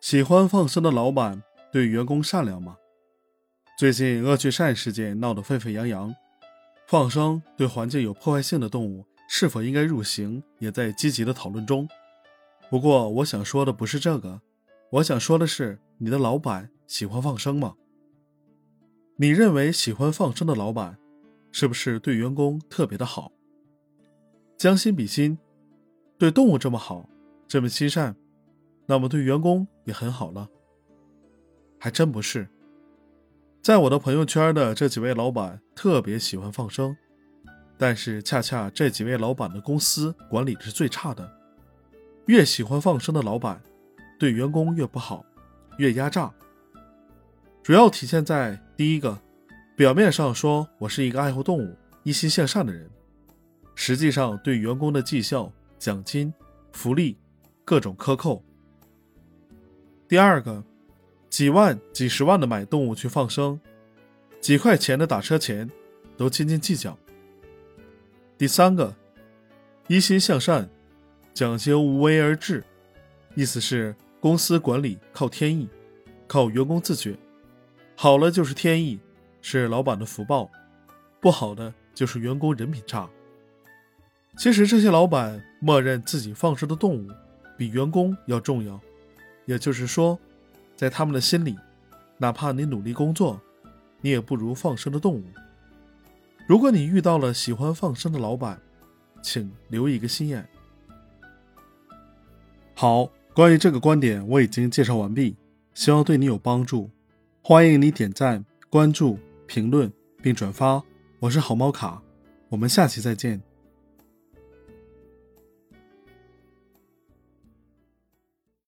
喜欢放生的老板对员工善良吗？最近恶趣善事件闹得沸沸扬扬，放生对环境有破坏性的动物是否应该入刑，也在积极的讨论中。不过，我想说的不是这个，我想说的是，你的老板喜欢放生吗？你认为喜欢放生的老板，是不是对员工特别的好？将心比心，对动物这么好，这么亲善。那么对员工也很好了，还真不是。在我的朋友圈的这几位老板特别喜欢放生，但是恰恰这几位老板的公司管理是最差的。越喜欢放生的老板，对员工越不好，越压榨。主要体现在第一个，表面上说我是一个爱护动物、一心向善的人，实际上对员工的绩效、奖金、福利各种克扣。第二个，几万、几十万的买动物去放生，几块钱的打车钱都斤斤计较。第三个，一心向善，讲究无为而治，意思是公司管理靠天意，靠员工自觉，好了就是天意，是老板的福报；不好的就是员工人品差。其实这些老板默认自己放生的动物比员工要重要。也就是说，在他们的心里，哪怕你努力工作，你也不如放生的动物。如果你遇到了喜欢放生的老板，请留一个心眼。好，关于这个观点我已经介绍完毕，希望对你有帮助。欢迎你点赞、关注、评论并转发。我是好猫卡，我们下期再见。